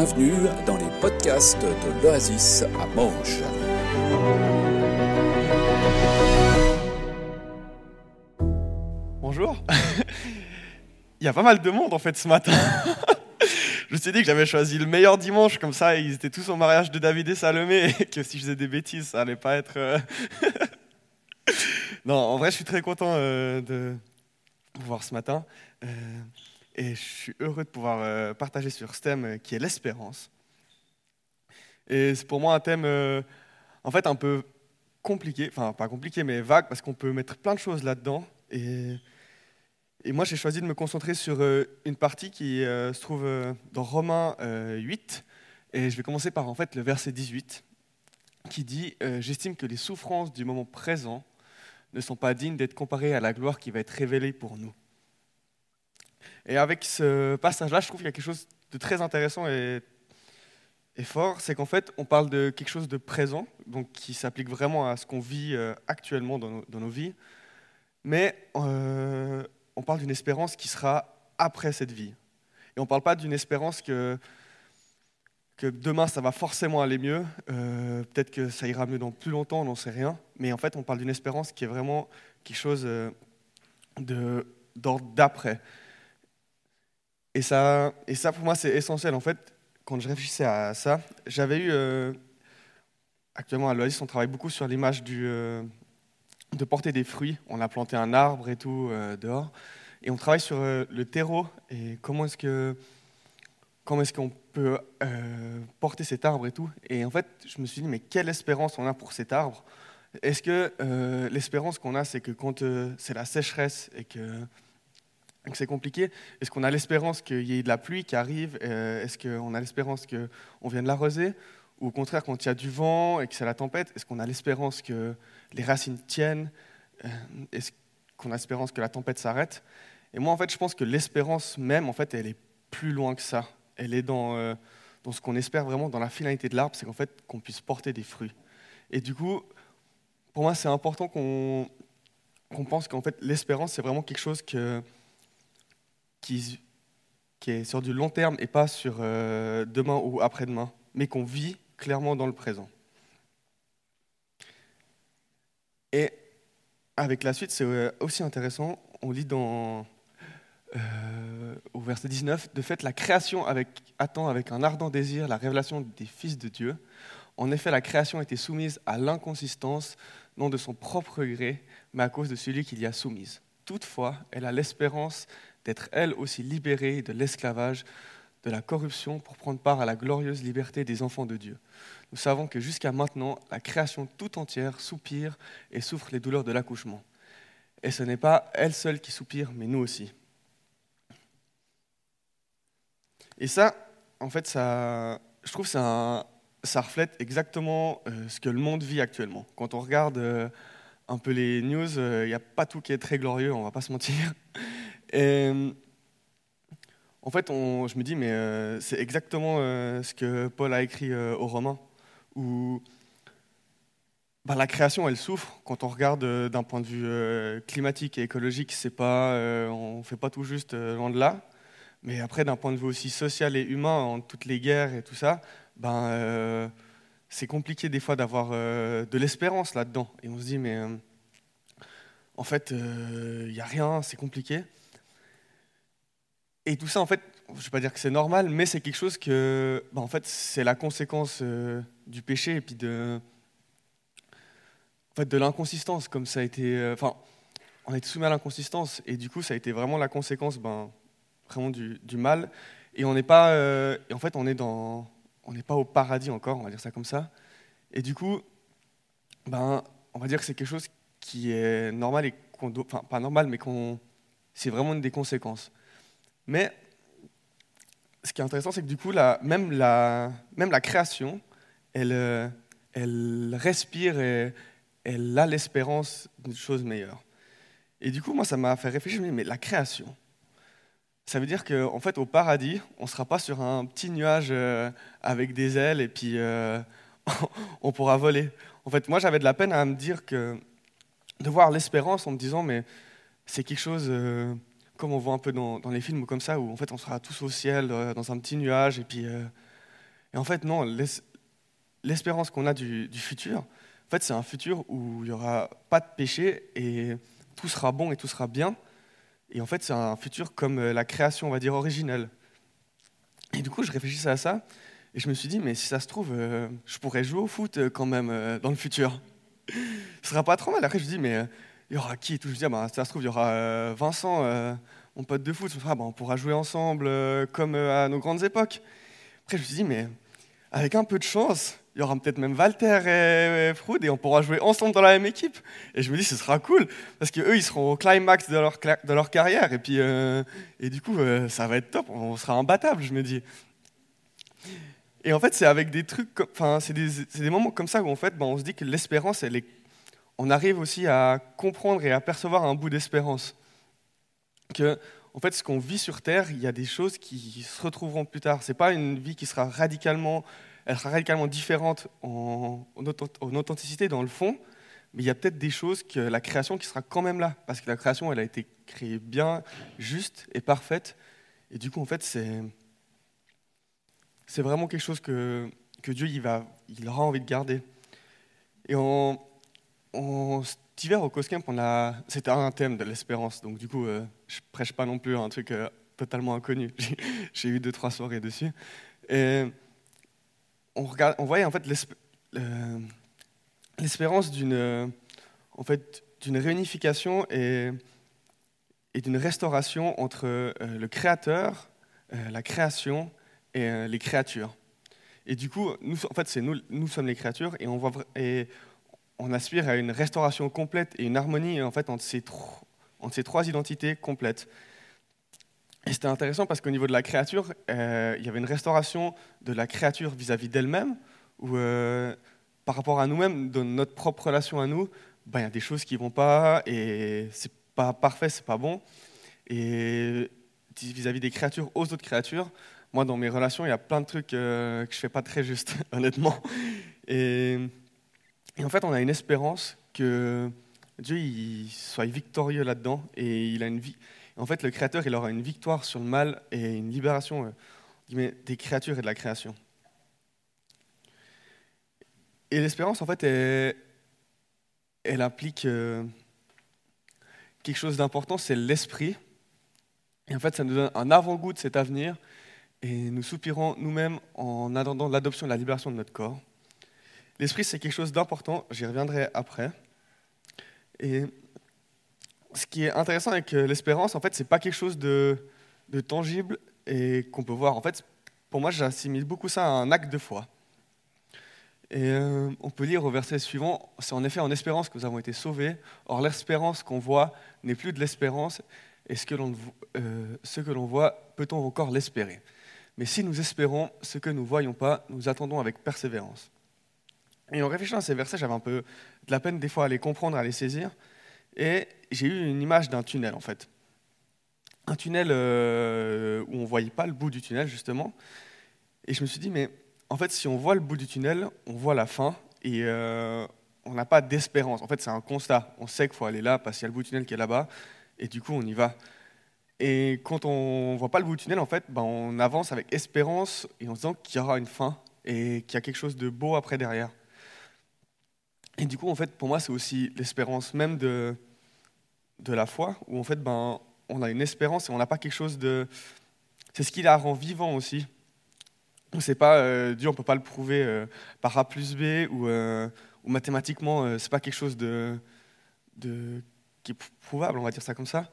bienvenue dans les podcasts de l'Oasis à Manche. Bonjour. Il y a pas mal de monde en fait ce matin. je me suis dit que j'avais choisi le meilleur dimanche, comme ça ils étaient tous au mariage de David et Salomé, et que si je faisais des bêtises, ça allait pas être. euh, non, en vrai, je suis très content euh, de vous voir ce matin. Et je suis heureux de pouvoir euh, partager sur ce thème euh, qui est l'espérance. Et c'est pour moi un thème, euh, en fait, un peu compliqué, enfin pas compliqué, mais vague, parce qu'on peut mettre plein de choses là-dedans. Et, et moi, j'ai choisi de me concentrer sur une partie qui se trouve dans Romains euh, 8. Et je vais commencer par en fait le verset 18, qui dit J'estime que les souffrances du moment présent ne sont pas dignes d'être comparées à la gloire qui va être révélée pour nous. Et avec ce passage-là, je trouve qu'il y a quelque chose de très intéressant et, fort, c'est qu'en fait, on parle de quelque chose de présent, donc qui s'applique vraiment à ce qu'on vit euh, actuellement dans nos, vies, mais euh, on parle d'une espérance qui sera après cette vie. Et on ne parle pas d'une espérance que, demain ça va forcément aller mieux, euh, peut-être que ça ira mieux dans plus longtemps, on n'en sait rien, mais en fait, on parle d'une espérance qui est vraiment quelque chose d'ordre d'après. Et ça, et ça, pour moi, c'est essentiel. En fait, quand je réfléchissais à ça, j'avais eu. euh, actuellement, à l'Oasis, on travaille beaucoup sur l'image du, euh, de porter des fruits. On a planté un arbre et tout euh, dehors. Et on travaille sur le terreau et comment est-ce que. Comment est-ce qu'on peut porter cet arbre et tout Et en fait, je me suis dit, mais quelle espérance on a pour cet arbre? Est-ce que l'espérance qu'on a, c'est que quand c'est la sécheresse et que, que c'est compliqué, est-ce qu'on a l'espérance qu'il y ait de la pluie qui arrive Euh, Est-ce qu'on a l'espérance qu'on vienne l'arroser Ou au contraire, quand il y a du vent et que c'est la tempête, est-ce qu'on a l'espérance que les racines tiennent Euh, Est-ce qu'on a l'espérance que la tempête s'arrête? Et moi, en fait, je pense que l'espérance même, en fait, elle est plus loin que ça. Elle est dans, euh, dans ce qu'on espère vraiment, dans la finalité de l'arbre, c'est qu'en fait, qu'on puisse porter des fruits. Et du coup, pour moi, c'est important qu'on qu'on pense qu'en fait, l'espérance, c'est vraiment quelque chose que, qui, est sur du long terme et pas sur euh, demain ou après-demain, mais qu'on vit clairement dans le présent. Et avec la suite, c'est euh, aussi intéressant, on lit dans, euh, au verset 19, de fait, la création attend avec un ardent désir la révélation des fils de Dieu. En effet, la création était soumise à l'inconsistance, non de son propre gré, mais à cause de celui qui l'y a soumise. Toutefois, elle a l'espérance d'être elle aussi libérée de l'esclavage, de la corruption, pour prendre part à la glorieuse liberté des enfants de Dieu. Nous savons que jusqu'à maintenant, la création tout entière soupire et souffre les douleurs de l'accouchement. Et ce n'est pas elle seule qui soupire, mais nous aussi. Et ça, en fait, ça, je trouve que ça, reflète exactement euh, ce que le monde vit actuellement. Quand on regarde euh, un peu les news, il n'y a pas tout qui est très glorieux, on va pas se mentir. Et, en fait, je me dis, mais euh, c'est exactement euh, ce que Paul a écrit euh, aux Romains, où bah, la création, elle souffre. Quand on regarde euh, d'un point de vue euh, climatique et écologique, c'est pas, euh, on ne fait pas tout juste euh, loin de là. Mais après, d'un point de vue aussi social et humain, en toutes les guerres et tout ça, ben, euh, c'est compliqué des fois d'avoir euh, de l'espérance là-dedans. Et on se dit, mais euh, en fait, il n'y a rien, c'est compliqué. Et tout ça, en fait, je ne vais pas dire que c'est normal, mais c'est quelque chose que, ben, en fait, c'est la conséquence euh, du péché et puis de, en fait, de l'inconsistance, comme ça a été. euh, Enfin, on a été soumis à l'inconsistance, et du coup, ça a été vraiment la conséquence, ben, vraiment du, mal. Et on n'est pas, euh, en fait, on est dans, on n'est pas au paradis encore, on va dire ça comme ça. Et du coup, ben, on va dire que c'est quelque chose qui est normal et qu'on, enfin, pas normal, mais qu'on, c'est vraiment une des conséquences. Mais ce qui est intéressant, c'est que du coup, même, la, création, elle, euh, elle respire et elle a l'espérance d'une chose meilleure. Et du coup, moi, ça m'a fait réfléchir, mais la création, ça veut dire qu'en en fait, au paradis, on ne sera pas sur un petit nuage euh, avec des ailes et puis euh, on pourra voler. En fait, moi, j'avais de la peine à me dire que de voir l'espérance en me disant, mais c'est quelque chose comme on voit un peu dans, les films comme ça, où en fait, on sera tous au ciel, euh, dans un petit nuage, et puis euh, Et en fait, non, l'espérance qu'on a du, futur, en fait, c'est un futur où il n'y aura pas de péché et tout sera bon et tout sera bien. Et en fait, c'est un futur comme euh, la création, on va dire, originelle. Et du coup, je réfléchissais à ça et je me suis dit, mais si ça se trouve, je pourrais jouer au foot quand même dans le futur. Ce sera pas trop mal. Après, je me dis, mais il y aura qui et tout Je me dis, ah, si ça se trouve, il y aura Vincent, mon pote de foot. Ah, on pourra jouer ensemble comme à nos grandes époques. Après, je me suis dit, mais avec un peu de chance, il y aura peut-être même Walter et, Froud et on pourra jouer ensemble dans la même équipe. Et je me dis, ce sera cool, parce qu'eux, ils seront au climax de leur, carrière. Et, puis, euh, et du coup, euh, ça va être top, on sera imbattable, je me dis. Et en fait, c'est avec des trucs, enfin, c'est des, des, moments comme ça où en fait, ben, on se dit que l'espérance, elle est, on arrive aussi à comprendre et à percevoir un bout d'espérance. Que, en fait, ce qu'on vit sur Terre, il y a des choses qui se retrouveront plus tard. C'est pas une vie qui sera radicalement elle sera radicalement différente en, authenticité dans le fond, mais il y a peut-être des choses que la création qui sera quand même là, parce que la création, elle a été créée bien, juste et parfaite, et du coup, en fait, c'est c'est vraiment quelque chose que, que Dieu il va, il aura envie de garder. Et en, en cet hiver au Coscamp, on a, c'était un thème de l'espérance, donc du coup, euh, je prêche pas non plus un truc euh, totalement inconnu. J'ai eu deux trois soirées dessus. On, on voyait en fait l'espérance d'une d'une réunification et, d'une restauration entre euh, le Créateur, euh, la création et euh, les créatures. Et du coup, nous, en fait, nous sommes les créatures et on, voit, et on aspire à une restauration complète et une harmonie en fait, entre, ces trois identités complètes. Et c'était intéressant parce qu'au niveau de la créature, euh, il y avait une restauration de la créature vis-à-vis d'elle-même, où euh, par rapport à nous-mêmes, dans notre propre relation à nous, ben, il y a des choses qui ne vont pas, et c'est pas parfait, c'est pas bon. Et vis-à-vis des créatures aux autres créatures, moi, dans mes relations, il y a plein de trucs euh, que je fais pas très juste, honnêtement. Et, et, en fait, on a une espérance que Dieu soit victorieux là-dedans, et en fait, le Créateur, il aura une victoire sur le mal et une libération euh, des créatures et de la création. Et l'espérance, en fait, elle, implique euh, quelque chose d'important, c'est l'esprit. Et en fait, ça nous donne un avant-goût de cet avenir. Et nous soupirons nous-mêmes en attendant l'adoption et la libération de notre corps. L'esprit, c'est quelque chose d'important. J'y reviendrai après. Et ce qui est intéressant avec euh, l'espérance, en fait, c'est pas quelque chose de, tangible et qu'on peut voir. En fait, pour moi, j'assimile beaucoup ça à un acte de foi. Et euh, on peut lire au verset suivant, c'est en effet en espérance que nous avons été sauvés. Or, l'espérance qu'on voit n'est plus de l'espérance, et ce que l'on euh, ce que l'on voit, peut-on encore l'espérer? Mais si nous espérons ce que nous ne voyons pas, nous attendons avec persévérance. Et en réfléchissant à ces versets, j'avais un peu de la peine des fois à les comprendre, à les saisir. Et j'ai eu une image d'un tunnel, en fait. Un tunnel euh, où on ne voyait pas le bout du tunnel, justement. Et je me suis dit, mais en fait, si on voit le bout du tunnel, on voit la fin et euh, on n'a pas d'espérance. En fait, c'est un constat. On sait qu'il faut aller là parce qu'il y a le bout du tunnel qui est là-bas. Et du coup, on y va. Et quand on ne voit pas le bout du tunnel, en fait, ben, on avance avec espérance et en se disant qu'il y aura une fin et qu'il y a quelque chose de beau après derrière. Et du coup, en fait, pour moi, c'est aussi l'espérance même de, de la foi, où en fait, ben, on a une espérance et on n'a pas quelque chose de... C'est ce qui la rend vivant aussi. C'est pas euh, Dieu, on peut pas le prouver euh, par A plus B ou, euh, ou mathématiquement, euh, c'est pas quelque chose de, de, qui est prouvable, on va dire ça comme ça.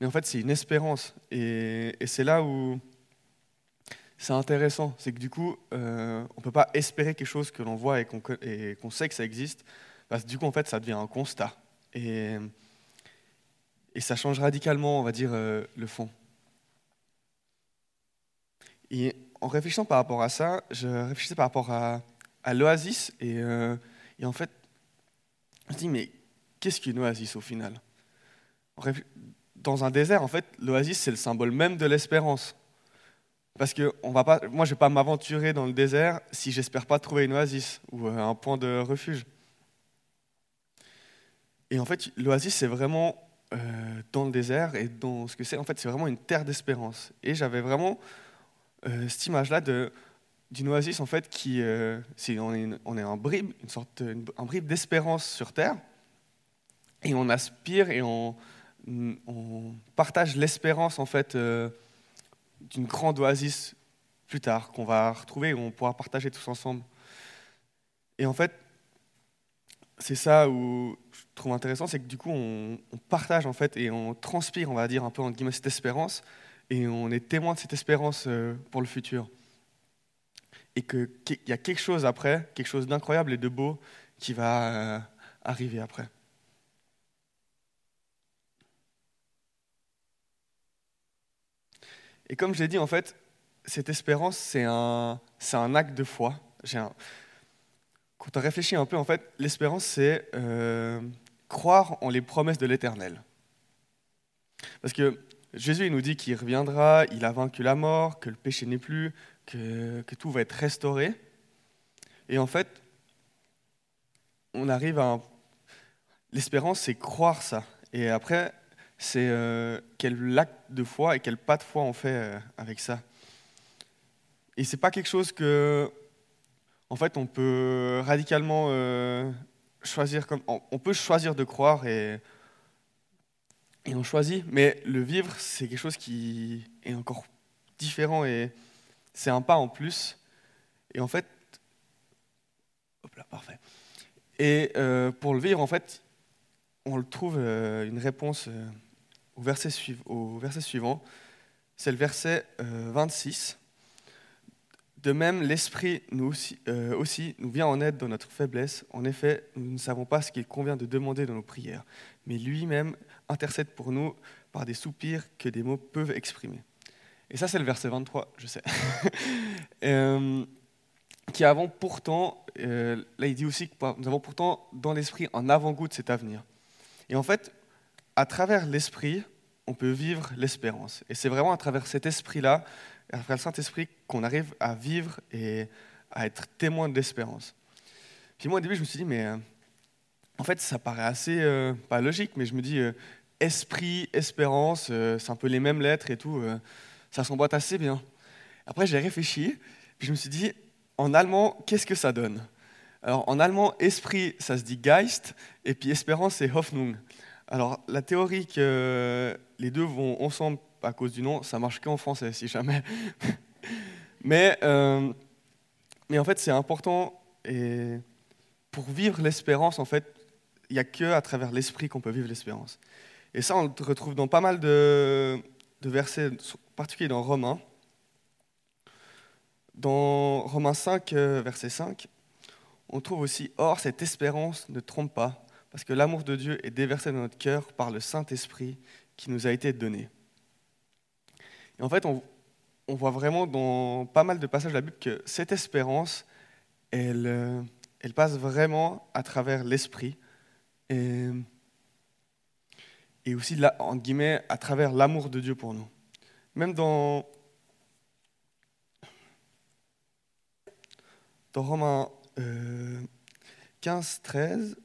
Mais en fait, c'est une espérance. Et, et c'est là où c'est intéressant. C'est que du coup, euh, on ne peut pas espérer quelque chose que l'on voit et qu'on sait que ça existe, parce que du coup, en fait, ça devient un constat. Et, ça change radicalement, on va dire, euh, le fond. Et en réfléchissant par rapport à ça, je réfléchissais par rapport à, à l'oasis, et, euh, et, en fait, je me dis, mais qu'est-ce qu'une oasis au final? Dans un désert, en fait, l'oasis, c'est le symbole même de l'espérance. Parce que on va pas, moi, je ne vais pas m'aventurer dans le désert si j'espère pas trouver une oasis ou euh, un point de refuge. Et en fait, l'oasis, c'est vraiment euh, dans le désert et dans ce que c'est. En fait, c'est vraiment une terre d'espérance. Et j'avais vraiment euh, cette image-là d'une oasis en fait qui, euh, on, est, on est en bribe, une sorte, un bribe d'espérance sur terre, et on aspire et on, on partage l'espérance en fait d'une grande oasis plus tard qu'on va retrouver et on pourra partager tous ensemble. Et en fait, c'est ça où je trouve intéressant, c'est que du coup on, partage en fait et on transpire, on va dire un peu en guillemets cette espérance et on est témoin de cette espérance euh, pour le futur. Et qu'il y a quelque chose après, quelque chose d'incroyable et de beau qui va euh, arriver après. Et comme je l'ai dit, en fait, cette espérance, c'est un, un acte de foi. Quand on réfléchit un peu, en fait, l'espérance, c'est euh, croire en les promesses de l'Éternel. Parce que Jésus, il nous dit qu'il reviendra, il a vaincu la mort, que le péché n'est plus, que, tout va être restauré. Et en fait, on arrive à... L'espérance, c'est croire ça. Et après, c'est euh, quel acte de foi et quel pas de foi on fait euh, avec ça. Et c'est pas quelque chose que, en fait, on peut radicalement euh, choisir comme, on peut choisir de croire et et on choisit, mais le vivre, c'est quelque chose qui est encore différent et c'est un pas en plus. Et en fait, hop là, parfait. Et pour le vivre, en fait, on le trouve une réponse au verset, suivant, c'est le verset 26. Euh, de même, l'Esprit nous aussi, euh, aussi, nous vient en aide dans notre faiblesse. En effet, nous ne savons pas ce qu'il convient de demander dans nos prières, mais lui-même intercède pour nous par des soupirs que des mots peuvent exprimer. Et ça, c'est le verset 23, je sais. euh, qui avons pourtant, là il dit aussi que nous avons pourtant dans l'esprit un avant-goût de cet avenir. Et en fait, à travers l'esprit, on peut vivre l'espérance. Et c'est vraiment à travers cet esprit-là, à travers le Saint-Esprit, qu'on arrive à vivre et à être témoin de l'espérance. Puis moi, au début, je me suis dit, mais euh, en fait, ça paraît assez, euh, pas logique, mais je me dis, euh, esprit, espérance, c'est un peu les mêmes lettres et tout, ça s'emboîte assez bien. Après, j'ai réfléchi, puis je me suis dit, en allemand, qu'est-ce que ça donne? Alors, en allemand, esprit, ça se dit Geist, et puis espérance, c'est Hoffnung. Alors, la théorie que les deux vont ensemble à cause du nom, ça marche qu'en français, si jamais. mais, euh, mais en fait, c'est important. Et pour vivre l'espérance, en fait, il n'y a que à travers l'esprit qu'on peut vivre l'espérance. Et ça, on le retrouve dans pas mal de, de versets, en particulier dans Romains. Dans Romains 5, euh, verset 5, on trouve aussi Or, cette espérance ne trompe pas parce que l'amour de Dieu est déversé dans notre cœur par le Saint-Esprit qui nous a été donné. Et en fait, on, voit vraiment dans pas mal de passages de la Bible que cette espérance, elle, euh, passe vraiment à travers l'Esprit et, aussi, en guillemets, à travers l'amour de Dieu pour nous. Même dans, dans Romains 15, euh, 13,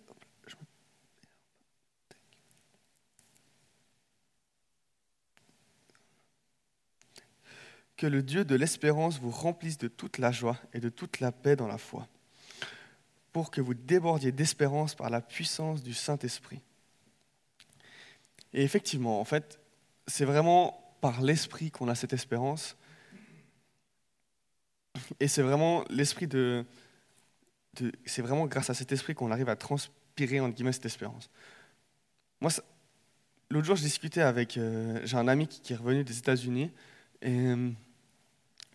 que le Dieu de l'espérance vous remplisse de toute la joie et de toute la paix dans la foi, pour que vous débordiez d'espérance par la puissance du Saint-Esprit. Et effectivement, en fait, c'est vraiment par l'Esprit qu'on a cette espérance. Et c'est vraiment l'esprit de, c'est vraiment grâce à cet esprit qu'on arrive à transpirer entre guillemets cette espérance. Moi, l'autre jour, je discutais avec, euh, j'ai un ami qui, est revenu des États-Unis et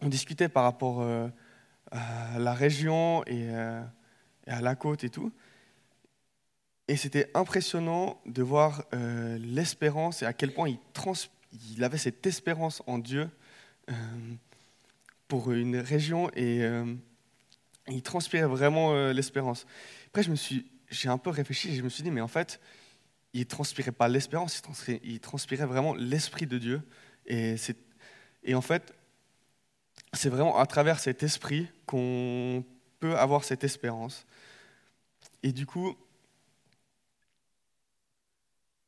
on discutait par rapport euh, à la région euh, et, à la côte et tout. Et c'était impressionnant de voir euh, l'espérance et à quel point il, il, avait cette espérance en Dieu pour une région et il transpirait vraiment l'espérance. Après, j'ai un peu réfléchi et je me suis dit, mais en fait, il transpirait pas l'espérance, il transpirait, il transpirait vraiment l'esprit de Dieu. Et, et en fait, c'est vraiment à travers cet esprit qu'on peut avoir cette espérance. Et du coup,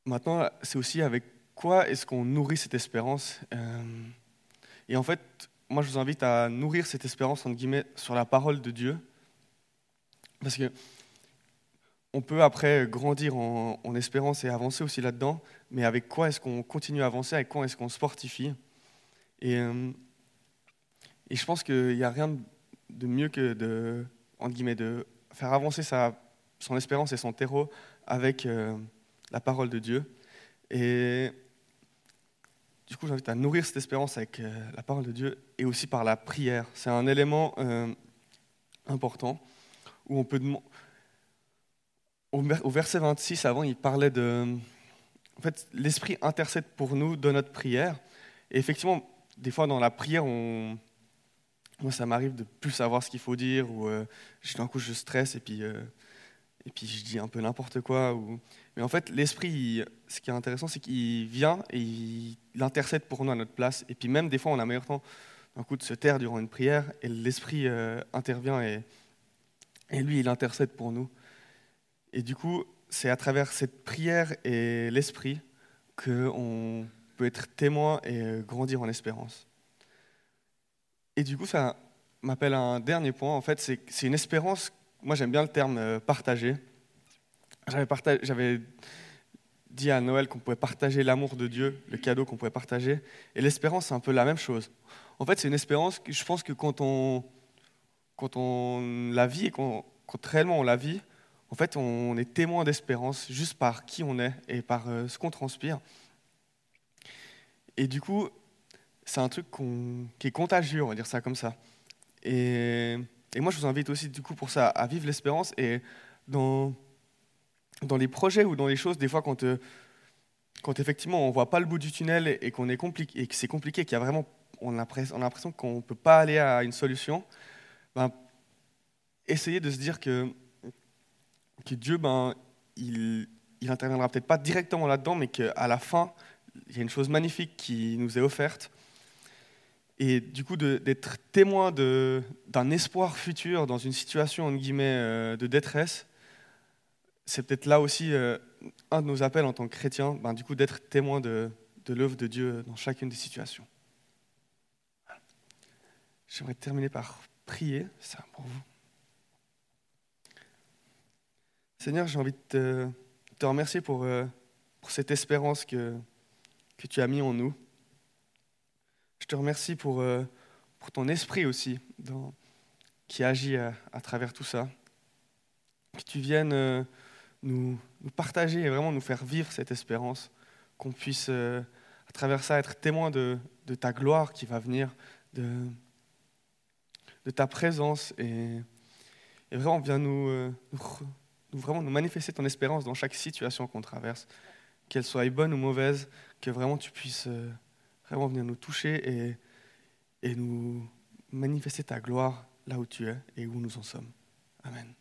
maintenant, c'est aussi avec quoi est-ce qu'on nourrit cette espérance. Euh, et en fait, moi, je vous invite à nourrir cette espérance, entre guillemets, sur la parole de Dieu. Parce que on peut après grandir en, espérance et avancer aussi là-dedans, mais avec quoi est-ce qu'on continue à avancer, avec quoi est-ce qu'on sportifie et, euh, et, je pense qu'il n'y a rien de mieux que de, entre guillemets, de faire avancer sa, son espérance et son terreau avec euh, la parole de Dieu. Et du coup, j'invite à nourrir cette espérance avec euh, la parole de Dieu et aussi par la prière. C'est un élément euh, important où on peut. Au verset 26, avant, il parlait de. En fait, l'Esprit intercède pour nous de notre prière. Et effectivement, des fois, dans la prière, on... moi, ça m'arrive de plus savoir ce qu'il faut dire, ou euh, d'un coup, je stresse et puis, et puis je dis un peu n'importe quoi. Mais en fait, l'esprit, ce qui est intéressant, c'est qu'il vient et il, intercède pour nous à notre place. Et puis même des fois, on a meilleur temps d'un coup de se taire durant une prière et l'esprit euh, intervient et, et lui, il intercède pour nous. Et du coup, c'est à travers cette prière et l'esprit qu'on peut être témoin et euh, grandir en espérance. Et du coup, ça m'appelle un dernier point. En fait, c'est une espérance. Moi, j'aime bien le terme euh, partagé. J'avais dit à Noël qu'on pouvait partager l'amour de Dieu, le cadeau qu'on pouvait partager. Et l'espérance, c'est un peu la même chose. En fait, c'est une espérance je pense que quand on, quand on la vit et quand, réellement on la vit, en fait, on est témoin d'espérance juste par qui on est et par euh, ce qu'on transpire. Et du coup, c'est un truc qui est contagieux, on va dire ça comme ça. Et, moi, je vous invite aussi, du coup, pour ça, à vivre l'espérance. Et dans, dans les projets ou dans les choses, des fois, quand, euh, quand effectivement on ne voit pas le bout du tunnel et, qu'on est compliqué, et que c'est compliqué, qu'il y a vraiment, on a, l'impression qu'on ne peut pas aller à une solution, ben, essayez de se dire que, que Dieu, ben, il, il interviendra peut-être pas directement là-dedans, mais qu'à la fin, il y a une chose magnifique qui nous est offerte. Et du coup, d'être témoin d'un espoir futur dans une situation, entre guillemets, euh, de détresse, c'est peut-être là aussi euh, un de nos appels en tant que chrétien, ben, du coup d'être témoin de, l'œuvre de Dieu dans chacune des situations. J'aimerais terminer par prier, ça pour vous. Seigneur, j'ai envie de te, remercier pour, euh, pour, cette espérance que, que tu as mis en nous. Je te remercie pour, euh, ton esprit aussi, qui agit à, à, travers tout ça. Que tu viennes nous, partager et vraiment nous faire vivre cette espérance, qu'on puisse euh, à travers ça être témoin de, ta gloire qui va venir, de, ta présence et, vraiment euh, nous, manifester ton espérance dans chaque situation qu'on traverse, qu'elle soit bonne ou mauvaise, que vraiment tu puisses euh, vraiment venir nous toucher et, et nous manifester ta gloire là où tu es et où nous en sommes. Amen.